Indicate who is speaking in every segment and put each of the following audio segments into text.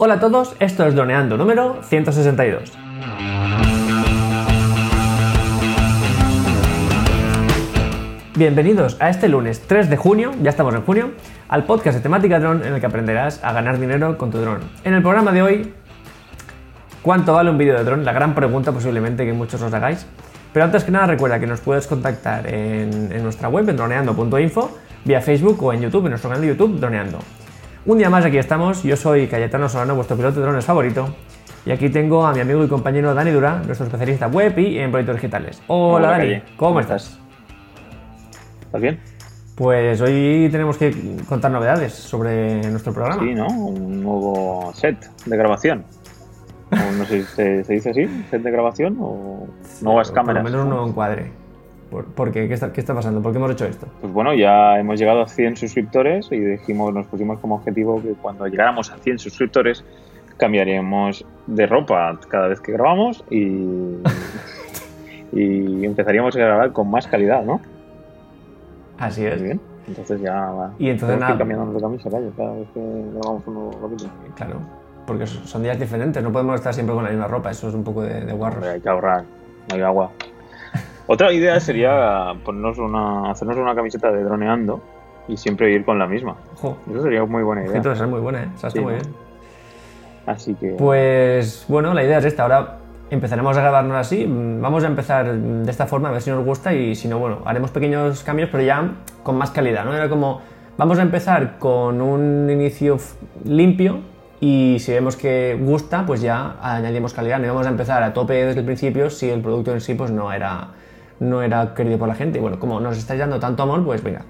Speaker 1: Hola a todos, esto es Droneando número 162. Bienvenidos a este lunes 3 de junio, ya estamos en junio, al podcast de temática dron en el que aprenderás a ganar dinero con tu dron. En el programa de hoy, ¿cuánto vale un vídeo de dron? La gran pregunta posiblemente que muchos os hagáis. Pero antes que nada recuerda que nos puedes contactar en, en nuestra web en droneando.info, vía Facebook o en YouTube, en nuestro canal de YouTube, Droneando. Un día más aquí estamos, yo soy Cayetano Solano, vuestro piloto de drones favorito, y aquí tengo a mi amigo y compañero Dani Dura, nuestro especialista web y en proyectos digitales. Hola,
Speaker 2: Hola,
Speaker 1: Dani. ¿cómo,
Speaker 2: ¿Cómo
Speaker 1: estás?
Speaker 2: ¿Estás bien?
Speaker 1: Pues hoy tenemos que contar novedades sobre nuestro programa.
Speaker 2: Sí, ¿no? Un nuevo set de grabación. O no sé si se, se dice así, set de grabación o nuevas
Speaker 1: Por
Speaker 2: cámaras.
Speaker 1: lo menos un nuevo encuadre. ¿Por, por qué? ¿Qué está, ¿Qué está pasando? ¿Por qué hemos hecho esto?
Speaker 2: Pues bueno, ya hemos llegado a 100 suscriptores y dijimos, nos pusimos como objetivo que cuando llegáramos a 100 suscriptores cambiaríamos de ropa cada vez que grabamos y, y empezaríamos a grabar con más calidad, ¿no?
Speaker 1: Así es.
Speaker 2: bien. Entonces ya va.
Speaker 1: Y entonces
Speaker 2: que
Speaker 1: nada.
Speaker 2: cambiando de camisa, cada vez que grabamos un nuevo capítulo.
Speaker 1: Claro, porque son días diferentes, no podemos estar siempre con la misma ropa, eso es un poco de, de.
Speaker 2: Hombre, hay que ahorrar, no hay agua. Otra idea sería ponernos una, hacernos una camiseta de droneando y siempre ir con la misma.
Speaker 1: Ojo,
Speaker 2: Eso sería muy buena idea.
Speaker 1: esa es muy buena, ¿eh?
Speaker 2: Sí,
Speaker 1: muy
Speaker 2: ¿no?
Speaker 1: bien.
Speaker 2: Así que
Speaker 1: Pues bueno, la idea es esta. Ahora empezaremos a grabarnos así. Vamos a empezar de esta forma, a ver si nos gusta y si no, bueno, haremos pequeños cambios, pero ya con más calidad, ¿no? Era como, vamos a empezar con un inicio limpio y si vemos que gusta, pues ya añadimos calidad. No íbamos a empezar a tope desde el principio si el producto en sí pues no era, no era querido por la gente. Y bueno, como nos estáis dando tanto amor, pues venga,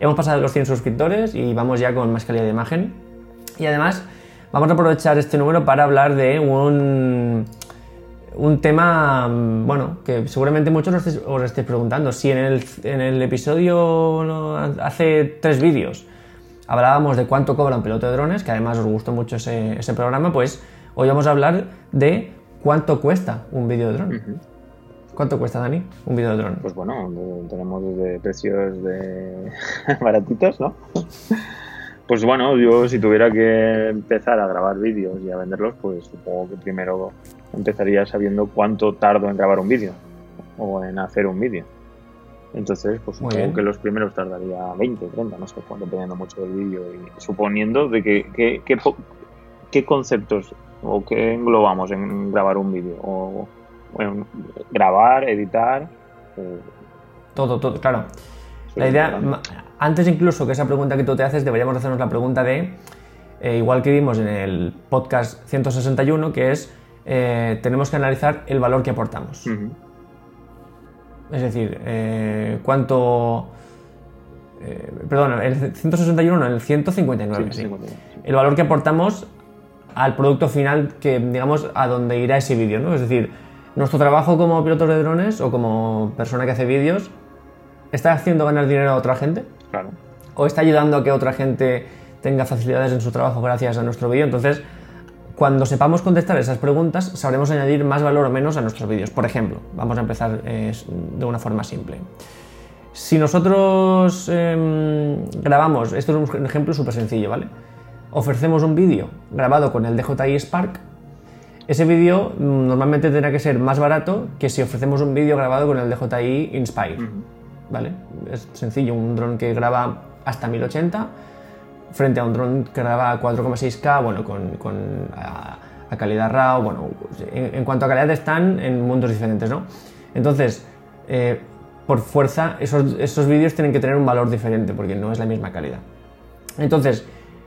Speaker 1: hemos pasado los 100 suscriptores y vamos ya con más calidad de imagen. Y además vamos a aprovechar este número para hablar de un, un tema, mm, bueno, que seguramente muchos os estéis, preguntando. Si en el, en el episodio hace tres vídeos hablábamos de cuánto cobra un piloto de drones, que además os gustó mucho ese, ese programa, pues hoy vamos a hablar de cuánto cuesta un vídeo de dron.
Speaker 2: Ujú.
Speaker 1: ¿Cuánto cuesta, Dani, un vídeo de dron?
Speaker 2: pues bueno, tenemos desde precios de baratitos, ¿no? Pues bueno, yo si tuviera que empezar a grabar vídeos y a venderlos, pues supongo que primero empezaría sabiendo cuánto tardo en grabar un vídeo o en hacer un vídeo. Entonces, pues
Speaker 1: Muy
Speaker 2: supongo
Speaker 1: bien.
Speaker 2: que los primeros tardaría 20, 30, no sé dependiendo mucho del vídeo y suponiendo de que, que- qué conceptos o qué englobamos en grabar un vídeo o, o en grabar, editar. eh,
Speaker 1: Todo, todo, claro. La idea, antes incluso que esa pregunta que tú te haces, deberíamos hacernos la pregunta de, eh, igual que vimos en el podcast 161, que es, eh, tenemos que analizar el valor que aportamos. Es decir, cuánto... perdón, el 161, no, el 159,
Speaker 2: Sí, bueno, sí.
Speaker 1: El valor que aportamos al producto final, que digamos a donde irá ese vídeo, ¿no? Es decir, nuestro trabajo como pilotos de drones o como persona que hace vídeos, ¿está haciendo ganar dinero a otra gente?
Speaker 2: Claro.
Speaker 1: o está ayudando a que otra gente tenga facilidades en su trabajo gracias a nuestro vídeo. Entonces, cuando sepamos contestar esas preguntas, sabremos añadir más valor o menos a nuestros vídeos. Por ejemplo, vamos a empezar eh, de una forma simple. Si nosotros em, grabamos, esto es un ejemplo súper sencillo, ¿vale? Ofrecemos un vídeo grabado con el DJI Spark, ese vídeo mm, normalmente tendrá que ser más barato que si ofrecemos un vídeo grabado con el DJI Inspire. ¿vale? Es sencillo, un dron que graba hasta 1080 frente a un dron que graba a 4,6K, bueno, con, con a, a calidad RAW, bueno, en, en cuanto a calidad están en mundos diferentes, ¿no? Entonces, eh, por fuerza, esos, esos vídeos tienen que tener un valor diferente porque no es la misma calidad. Entonces,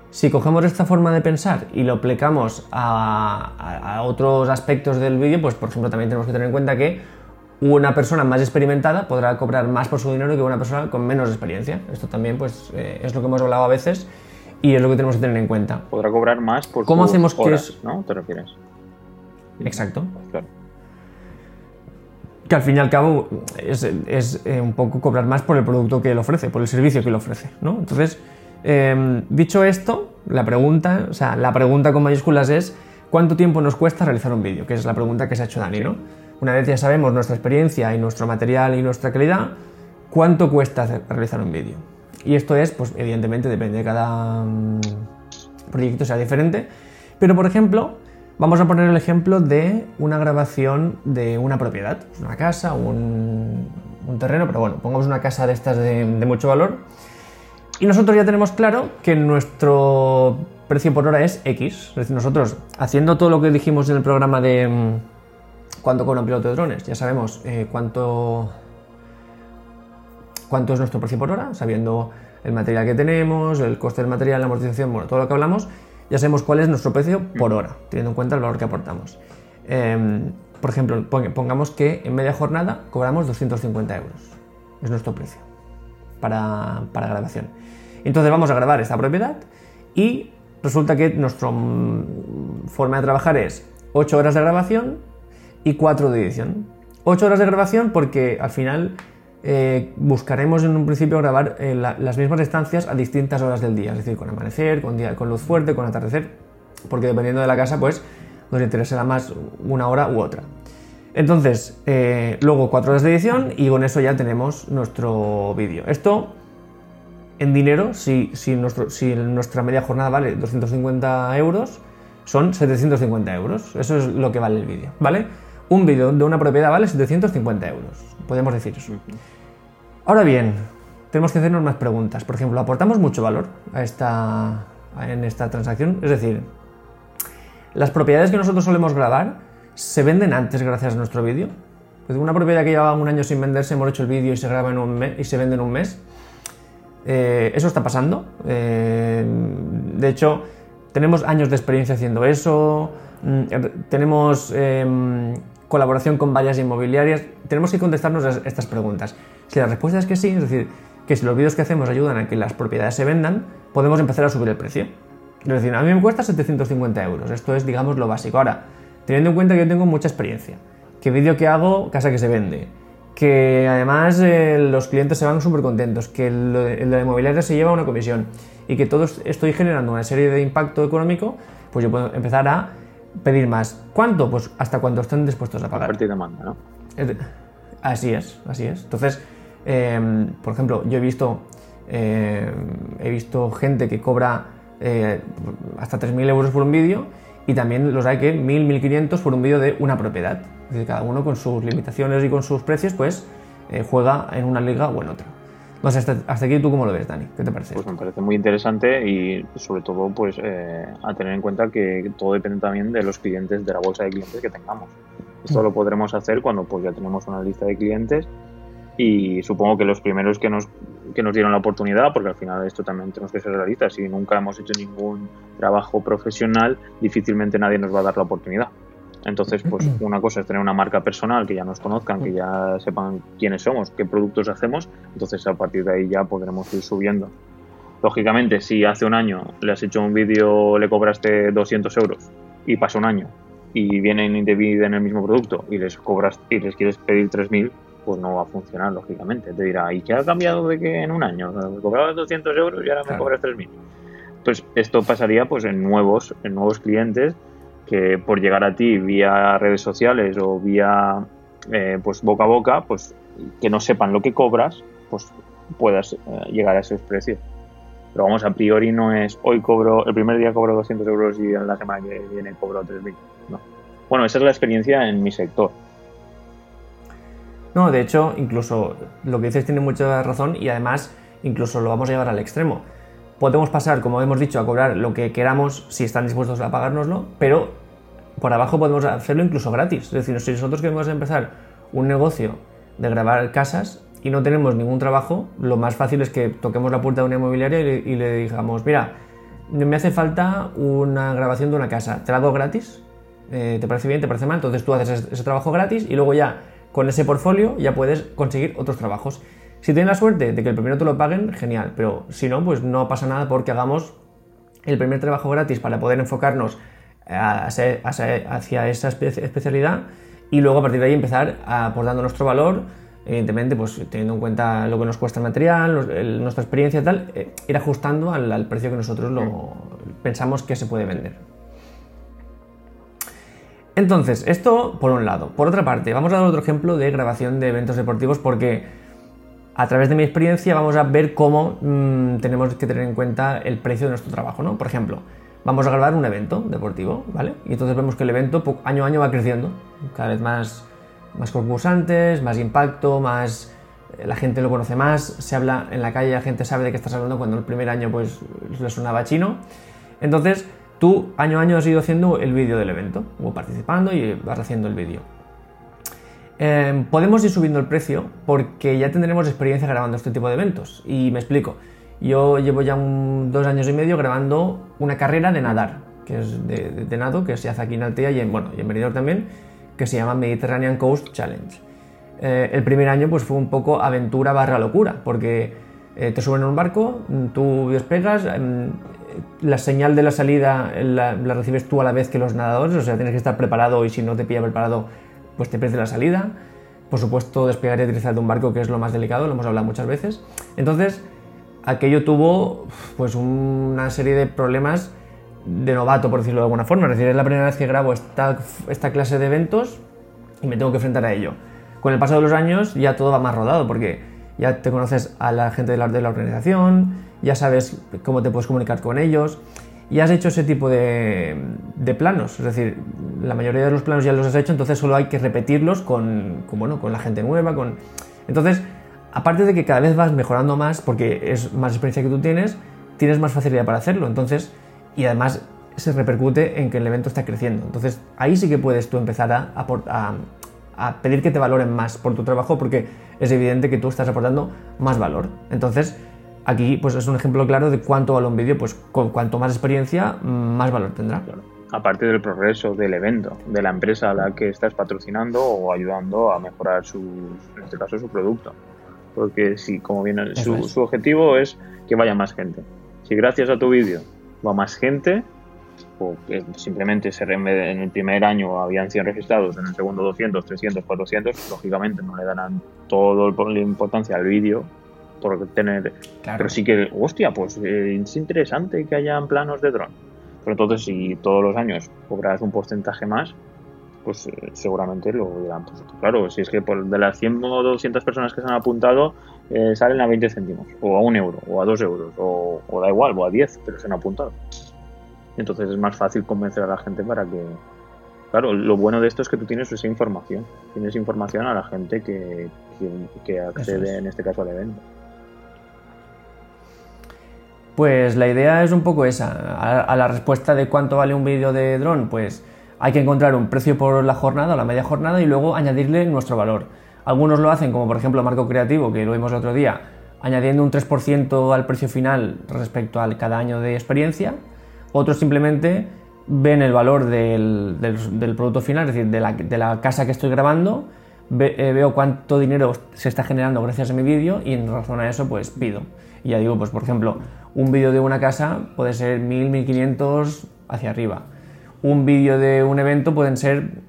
Speaker 1: si cogemos esta forma de pensar y lo aplicamos a, a- a otros aspectos del vídeo, pues por ejemplo también tenemos que tener en cuenta que una persona más experimentada podrá cobrar más por su dinero que una persona con menos experiencia. Esto también pues, eh, es lo que hemos hablado a veces y es lo que tenemos que tener en cuenta.
Speaker 2: Podrá cobrar más por
Speaker 1: ¿Cómo
Speaker 2: sus
Speaker 1: hacemos que
Speaker 2: horas,
Speaker 1: es-
Speaker 2: ¿no? ¿Te refieres?
Speaker 1: Exacto.
Speaker 2: Claro.
Speaker 1: Que al fin y al cabo es, es, eh, un poco cobrar más por el producto que él ofrece, por el servicio que él ofrece, ¿no? Entonces, eh, dicho esto, la pregunta, o sea, la pregunta con mayúsculas es ¿cuánto tiempo nos cuesta realizar un vídeo? Que es la pregunta que se ha hecho Dani, ¿no? Una vez ya sabemos nuestra experiencia y nuestro material y nuestra calidad, ¿cuánto cuesta realizar un vídeo? Y esto es, pues evidentemente depende de cada mm, proyecto sea diferente, Pero, por ejemplo, vamos a poner el ejemplo de una grabación de una propiedad, una casa, un, terreno, pero bueno, pongamos una casa de estas de mucho valor. Y nosotros ya tenemos claro que nuestro precio por hora es X. Es decir, nosotros haciendo todo lo que dijimos en el programa de mm, cuánto cobra un piloto de drones, ya sabemos eh, cuánto, cuánto es nuestro precio por hora, sabiendo el material que tenemos, el coste del material, la amortización, bueno, todo lo que hablamos, ya sabemos cuál es nuestro precio por hora, teniendo en cuenta el valor que aportamos. Em, por ejemplo, pongamos que en media jornada cobramos 250 euros. Es nuestro precio para, grabación. Entonces vamos a grabar esta propiedad y resulta que nuestra mm, forma de trabajar es 8 horas de grabación y 4 de edición. 8 horas de grabación porque al final eh, buscaremos en un principio grabar eh, las mismas estancias a distintas horas del día, es decir, con amanecer, con, día, con luz fuerte, con atardecer, porque dependiendo de la casa, pues nos interesará más una hora u otra. Entonces, eh, luego 4 horas de edición y con eso ya tenemos nuestro vídeo. Esto en dinero, si, si, nuestro, si nuestra media jornada vale 250 euros, son 750 euros. Eso es lo que vale el vídeo, ¿vale? Un vídeo de una propiedad vale 750 euros. Podemos decir eso. Ahora bien, tenemos que hacernos más preguntas. Por ejemplo, ¿aportamos mucho valor a esta, en esta transacción? Es decir, las propiedades que nosotros solemos grabar se venden antes gracias a nuestro vídeo. Una propiedad que llevaba un año sin venderse, hemos hecho el vídeo y se graba en un mes y se vende en un mes. Eh, eso está pasando. Eh, de hecho, tenemos años de experiencia haciendo eso. Mm, tenemos em, colaboración con varias inmobiliarias. Tenemos que contestarnos estas preguntas. Si la respuesta es que sí, es decir, que si los vídeos que hacemos ayudan a que las propiedades se vendan, podemos empezar a subir el precio. Es decir, a mí me cuesta 750 euros. Esto es, digamos, lo básico. Ahora, teniendo en cuenta que yo tengo mucha experiencia, que vídeo que hago, casa que se vende, que además eh, los clientes se van súper contentos, que el, el, de la inmobiliaria se lleva una comisión y que todo estoy generando una serie de impacto económico, pues yo puedo empezar a pedir más. ¿Cuánto? Pues hasta cuando estén dispuestos a pagar.
Speaker 2: Partir demanda, ¿no?
Speaker 1: Así es, así es. Entonces, em, por ejemplo, yo he visto, em, he visto gente que cobra eh, hasta 3.000 euros por un vídeo y también los hay que 1.000, 1.500 por un vídeo de una propiedad. Es decir, cada uno con sus limitaciones y con sus precios, pues eh, juega en una liga o en otra. No sé, hasta, aquí tú cómo lo ves, Dani, ¿qué te parece?
Speaker 2: Pues me parece muy interesante y sobre todo pues eh, a tener en cuenta que todo depende también de los clientes, de la bolsa de clientes que tengamos. Esto lo podremos hacer cuando pues ya tenemos una lista de clientes y supongo que los primeros que nos, que nos dieron la oportunidad, porque al final esto también tenemos que ser realistas, si nunca hemos hecho ningún trabajo profesional, difícilmente nadie nos va a dar la oportunidad. Entonces, pues una cosa es tener una marca personal, que ya nos conozcan, que ya sepan quiénes somos, qué productos hacemos, entonces a partir de ahí ya podremos ir subiendo. Lógicamente, si hace un año le has hecho un vídeo, le cobraste 200 euros y pasa un año y vienen y te piden el mismo producto y les cobras y les quieres pedir 3.000, pues no va a funcionar, lógicamente. Te dirá, ¿y qué ha cambiado de que en un año? Me cobrabas 200 euros y ahora me cobras 3.000. Pues esto pasaría pues en nuevos, en nuevos clientes que por llegar a ti vía redes sociales o vía eh, pues boca a boca, pues que no sepan lo que cobras, pues puedas eh, llegar a esos precios. Pero vamos, a priori no es hoy cobro, el primer día cobro 200 euros y en la semana que viene cobro 3.000. No. Bueno, esa es la experiencia en mi sector.
Speaker 1: No, de hecho, incluso lo que dices tiene mucha razón y además incluso lo vamos a llevar al extremo podemos pasar, como hemos dicho, a cobrar lo que queramos si están dispuestos a pagárnoslo, pero por abajo podemos hacerlo incluso gratis. Es decir, si nosotros queremos empezar un negocio de grabar casas y no tenemos ningún trabajo, lo más fácil es que toquemos la puerta de una inmobiliaria y le, digamos, mira, me hace falta una grabación de una casa, ¿te la hago gratis? Eh, ¿Te parece bien? ¿Te parece mal? Entonces tú haces ese trabajo gratis y luego ya con ese portfolio ya puedes conseguir otros trabajos. Si tienes la suerte de que el primero te lo paguen, genial, pero si no, pues no pasa nada porque hagamos el primer trabajo gratis para poder enfocarnos hacia esa especialidad y luego a partir de ahí empezar aportando nuestro valor, evidentemente pues teniendo en cuenta lo que nos cuesta el material, nuestra experiencia y tal, eh, ir ajustando al, precio que nosotros lo, pensamos que se puede vender. Entonces, esto por un lado. Por otra parte, vamos a dar otro ejemplo de grabación de eventos deportivos porque a través de mi experiencia vamos a ver cómo mm, tenemos que tener en cuenta el precio de nuestro trabajo. ¿no? Por ejemplo, vamos a grabar un evento deportivo, ¿vale? Y entonces vemos que el evento año a año va creciendo, cada vez más, más concursantes, más impacto, más eh, la gente lo conoce más, se habla en la calle, la gente sabe de qué estás hablando cuando el primer año pues le sonaba chino. Entonces, tú año a año has ido haciendo el vídeo del evento, o participando y vas haciendo el vídeo. Em, podemos ir subiendo el precio porque ya tendremos experiencia grabando este tipo de eventos. Y me explico. Yo llevo ya dos años y medio grabando una carrera de nadar, que es de, nado, que se hace aquí en Altea y en, bueno, y en Benidorm también, que se llama Mediterranean Coast Challenge. Eh, el primer año pues fue un poco aventura barra locura, porque eh, te suben en un barco, tú despegas, em, la señal de la salida la, recibes tú a la vez que los nadadores, o sea, tienes que estar preparado y si no te pilla preparado pues te pierde la salida. Por supuesto, despegar y aterrizar de un barco, que es lo más delicado, lo hemos hablado muchas veces. Entonces, aquello tuvo pues una serie de problemas de novato, por decirlo de alguna forma. Es decir, es la primera vez que grabo esta, esta clase de eventos y me tengo que enfrentar a ello. Con el paso de los años ya todo va más rodado, porque ya te conoces a la gente de la, de organización, ya sabes cómo te puedes comunicar con ellos y has hecho ese tipo de, planos. Es decir, la mayoría de los planos ya los has hecho, entonces solo hay que repetirlos con, bueno, con la gente nueva. Con... Entonces, aparte de que cada vez vas mejorando más, porque es más experiencia que tú tienes, tienes más facilidad para hacerlo. Entonces, y además se repercute en que el evento está creciendo. Entonces, ahí sí que puedes tú empezar a pedir que te valoren más por tu trabajo, porque es evidente que tú estás aportando más valor. Entonces, Aquí pues es un ejemplo claro de cuánto vale un vídeo, pues con cuanto más experiencia, más valor tendrá.
Speaker 2: Aparte del progreso del evento, de la empresa a la que estás patrocinando o ayudando a mejorar su, en este caso, su producto. Porque si, como viene, su, su objetivo es que vaya más gente. Si gracias a tu vídeo va más gente, o que simplemente se en el primer año habían 100 registrados, en el segundo 200, 300, 400, lógicamente no le darán toda la importancia al vídeo por tener. Pero sí que, hostia, pues eh, es interesante que hayan planos de dron. Pero entonces, si todos los años cobras un porcentaje más, pues eh, seguramente lo dirán. Pues, claro, si es que por de las 100 o 200 personas que se han apuntado, eh, salen a 20 céntimos, o a un euro, o a 2 euros, o, o da igual, o a 10, pero se han apuntado. Entonces es más fácil convencer a la gente para que, Claro, lo bueno de esto es que tú tienes esa información. Tienes información a la gente que, que accede, en este caso, al evento.
Speaker 1: Pues la idea es un poco esa. A, la respuesta de cuánto vale un vídeo de dron, pues hay que encontrar un precio por la jornada o la media jornada y luego añadirle nuestro valor. Algunos lo hacen, como por ejemplo Marco Creativo, que lo vimos el otro día, añadiendo un 3% al precio final respecto al cada año de experiencia. Otros simplemente ven el valor del, producto final, es decir, de la, casa que estoy grabando, eh, veo cuánto dinero se está generando gracias a mi vídeo y en razón a eso pues pido. Y ya digo, pues por ejemplo, un vídeo de una casa puede ser 1000, 1500 hacia arriba. Un vídeo de un evento pueden ser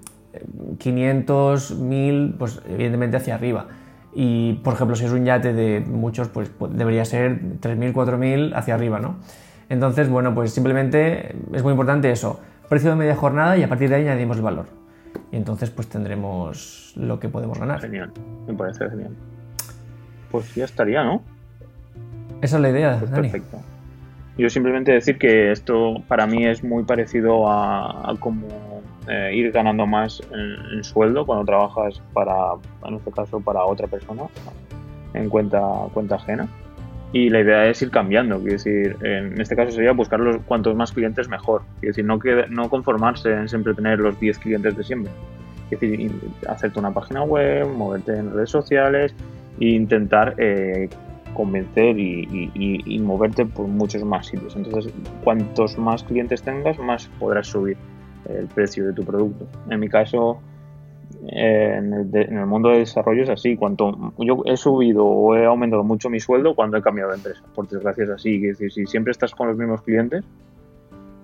Speaker 1: 500, 1000, pues evidentemente hacia arriba. Y por ejemplo, si es un yate de muchos, pues debería ser 3000, 4000 hacia arriba, ¿no? Entonces, bueno, pues simplemente es muy importante eso, precio de media jornada y a partir de ahí añadimos el valor. Y entonces pues tendremos lo que podemos ganar.
Speaker 2: Genial, me parece genial. Pues ya estaría, ¿no?
Speaker 1: Esa es la idea, pues
Speaker 2: Perfecto. Yo simplemente decir que esto para mí es muy parecido a, como eh, ir ganando más en, sueldo cuando trabajas para, en este caso, para otra persona en cuenta, cuenta ajena. Y la idea es ir cambiando, quiero decir, en este caso sería buscar los cuantos más clientes mejor. Quiero decir, no, que, no conformarse en siempre tener los 10 clientes de siempre. Es decir, hacerte una página web, moverte en redes sociales e intentar eh, convencer y, moverte por muchos más sitios. Entonces, cuantos más clientes tengas, más podrás subir el precio de tu producto. En mi caso, eh, en, el mundo de desarrollo es así. Cuanto yo he subido o he aumentado mucho mi sueldo cuando he cambiado de empresa. Por desgracia es así. Es si siempre estás con los mismos clientes,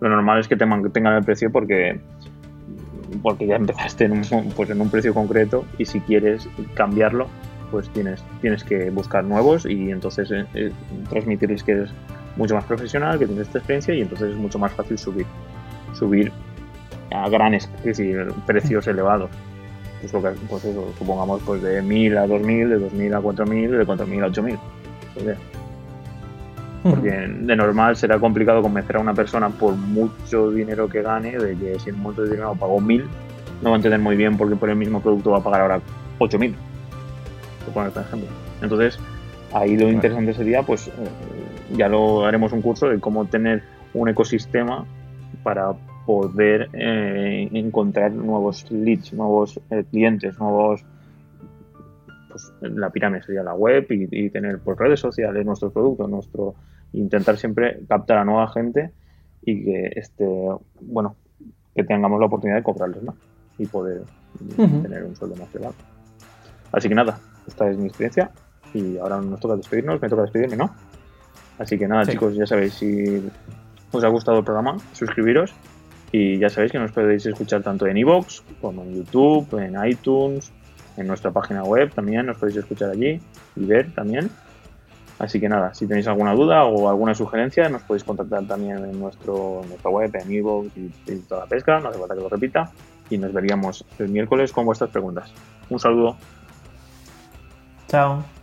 Speaker 2: lo normal es que te mantengan el precio porque porque ya empezaste en un, pues en un precio concreto y si quieres cambiarlo pues tienes, tienes que buscar nuevos y entonces eh, eh, transmitirles que eres mucho más profesional, que tienes esta experiencia y entonces es mucho más fácil subir, subir a grandes, es decir, precios elevados. Pues, lo que, pues eso, supongamos pues de 1000 a 2000, de 2000 a 4000, de 4000 a 8000. Porque de normal será complicado convencer a una persona por mucho dinero que gane, de que si en de dinero pagó mil, no va a entender muy bien porque por el mismo producto va a pagar ahora 8000. Por ejemplo. Entonces, ahí lo interesante sería, pues, eh, ya lo haremos un curso de cómo tener un ecosistema para poder eh, encontrar nuevos leads, nuevos eh, clientes, nuevos pues la pirámide sería la web y, tener por pues, redes sociales nuestros productos, nuestro intentar siempre captar a nueva gente y que este bueno que tengamos la oportunidad de cobrarles más y poder tener un sueldo más elevado. Así que nada, esta es mi experiencia y ahora nos toca despedirnos, me toca despedirme, ¿no? Así que nada, chicos, ya sabéis, si os ha gustado el programa, suscribiros y ya sabéis que nos podéis escuchar tanto en iVoox como en YouTube, en iTunes, en nuestra página web también, nos podéis escuchar allí y ver también. Así que nada, si tenéis alguna duda o alguna sugerencia, nos podéis contactar también en nuestro, nuestra web, en iVoox y, y toda la pesca, no hace falta que lo repita. Y nos veríamos el miércoles con vuestras preguntas. Un saludo.
Speaker 1: Chao.